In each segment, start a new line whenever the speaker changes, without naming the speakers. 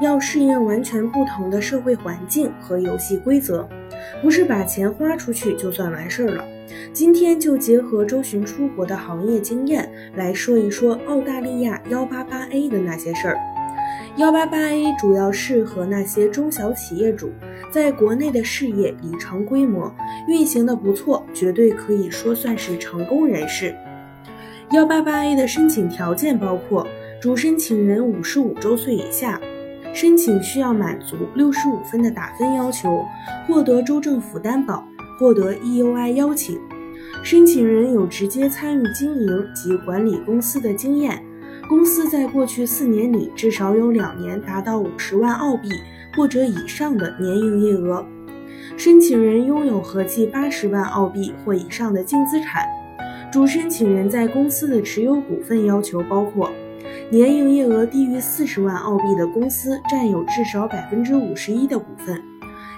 要适应完全不同的社会环境和游戏规则，不是把钱花出去就算完事儿了。今天就结合周巡出国的行业经验来说一说澳大利亚幺八八 A 的那些事儿。幺八八 A 主要适合那些中小企业主，在国内的事业已成规模，运行的不错，绝对可以说算是成功人士。幺八八 A 的申请条件包括：主申请人五十五周岁以下。申请需要满足六十五分的打分要求，获得州政府担保，获得 EUI 邀请。申请人有直接参与经营及管理公司的经验，公司在过去四年里至少有两年达到五十万澳币或者以上的年营业额。申请人拥有合计八十万澳币或以上的净资产。主申请人在公司的持有股份要求包括。年营业额低于四十万澳币的公司占有至少百分之五十一的股份，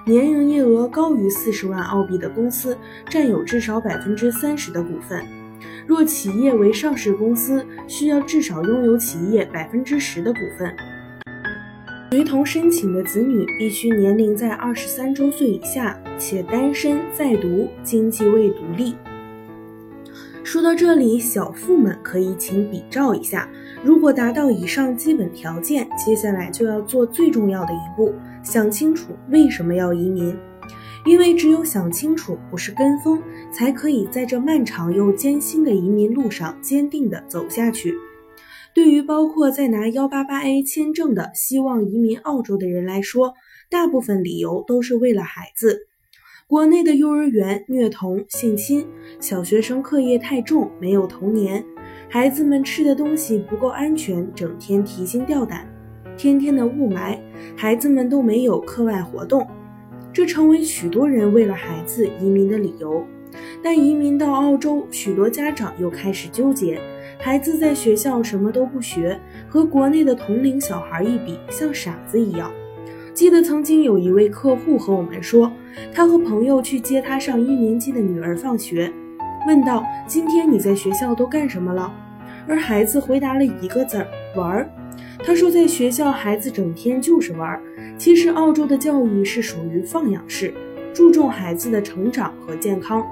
年营业额高于四十万澳币的公司占有至少百分之三十的股份。若企业为上市公司，需要至少拥有企业百分之十的股份。随同申请的子女必须年龄在二十三周岁以下，且单身在读，经济未独立。说到这里，小富们可以请比照一下。如果达到以上基本条件，接下来就要做最重要的一步，想清楚为什么要移民。因为只有想清楚，不是跟风，才可以在这漫长又艰辛的移民路上坚定地走下去。对于包括在拿幺八八 A 签证的希望移民澳洲的人来说，大部分理由都是为了孩子。国内的幼儿园虐童、性侵，小学生课业太重，没有童年，孩子们吃的东西不够安全，整天提心吊胆，天天的雾霾，孩子们都没有课外活动，这成为许多人为了孩子移民的理由。但移民到澳洲，许多家长又开始纠结，孩子在学校什么都不学，和国内的同龄小孩一比，像傻子一样。记得曾经有一位客户和我们说，他和朋友去接他上一年级的女儿放学，问道：“今天你在学校都干什么了？”而孩子回答了一个字儿：“玩儿。”他说，在学校孩子整天就是玩儿。其实澳洲的教育是属于放养式，注重孩子的成长和健康。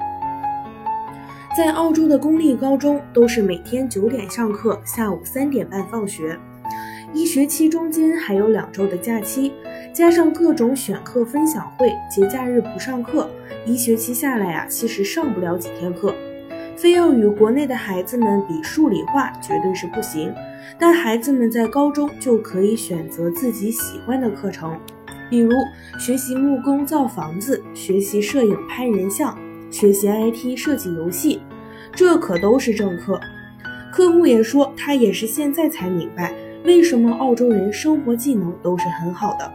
在澳洲的公立高中都是每天九点上课，下午三点半放学。一学期中间还有两周的假期，加上各种选课分享会，节假日不上课，一学期下来啊，其实上不了几天课。非要与国内的孩子们比数理化，绝对是不行。但孩子们在高中就可以选择自己喜欢的课程，比如学习木工造房子，学习摄影拍人像，学习 IT 设计游戏，这可都是正课。客户也说，他也是现在才明白。为什么澳洲人生活技能都是很好的？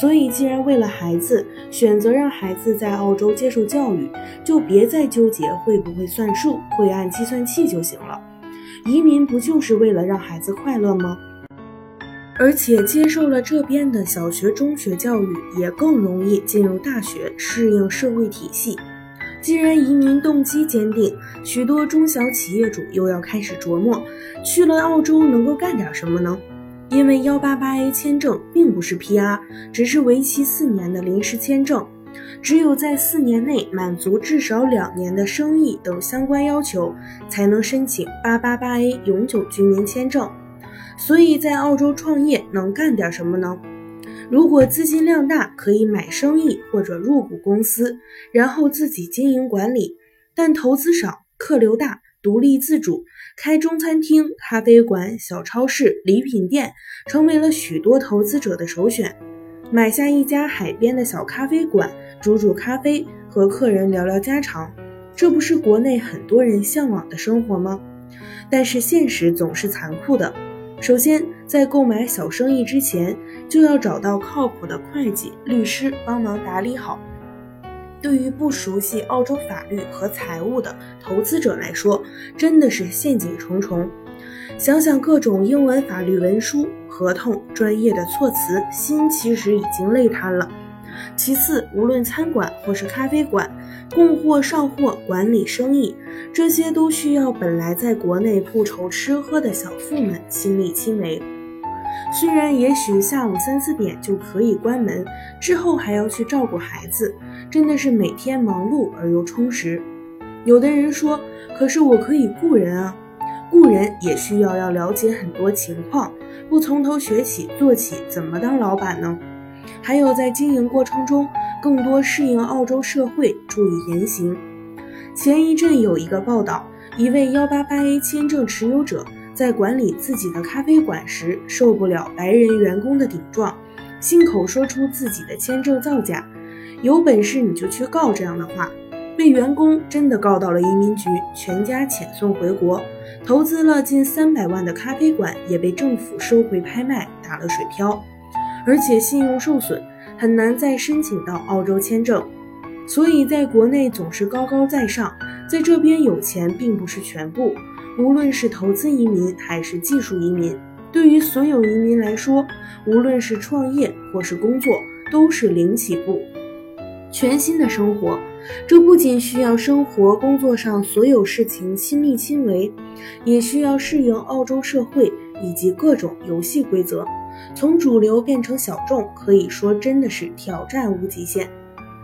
所以，既然为了孩子选择让孩子在澳洲接受教育，就别再纠结会不会算数、会按计算器就行了。移民不就是为了让孩子快乐吗？而且接受了这边的小学、中学教育，也更容易进入大学，适应社会体系。既然移民动机坚定，许多中小企业主又要开始琢磨，去了澳洲能够干点什么呢？因为幺八八 A 签证并不是 PR，只是为期四年的临时签证，只有在四年内满足至少两年的生意等相关要求，才能申请八八八 A 永久居民签证。所以在澳洲创业能干点什么呢？如果资金量大，可以买生意或者入股公司，然后自己经营管理。但投资少，客流大，独立自主，开中餐厅、咖啡馆、小超市、礼品店，成为了许多投资者的首选。买下一家海边的小咖啡馆，煮煮咖啡，和客人聊聊家常，这不是国内很多人向往的生活吗？但是现实总是残酷的。首先，在购买小生意之前，就要找到靠谱的会计、律师帮忙打理好。对于不熟悉澳洲法律和财务的投资者来说，真的是陷阱重重。想想各种英文法律文书、合同、专业的措辞，心其实已经累瘫了。其次，无论餐馆或是咖啡馆，供货、上货、管理生意，这些都需要本来在国内不愁吃喝的小富们亲力亲为。虽然也许下午三四点就可以关门，之后还要去照顾孩子，真的是每天忙碌而又充实。有的人说：“可是我可以雇人啊。”雇人也需要要了解很多情况，不从头学起做起，怎么当老板呢？还有在经营过程中，更多适应澳洲社会，注意言行。前一阵有一个报道，一位幺八八 A 签证持有者在管理自己的咖啡馆时，受不了白人员工的顶撞，信口说出自己的签证造假，有本事你就去告这样的话。被员工真的告到了移民局，全家遣送回国。投资了近三百万的咖啡馆也被政府收回拍卖，打了水漂，而且信用受损，很难再申请到澳洲签证。所以，在国内总是高高在上，在这边有钱并不是全部。无论是投资移民还是技术移民，对于所有移民来说，无论是创业或是工作，都是零起步。全新的生活，这不仅需要生活工作上所有事情亲力亲为，也需要适应澳洲社会以及各种游戏规则。从主流变成小众，可以说真的是挑战无极限。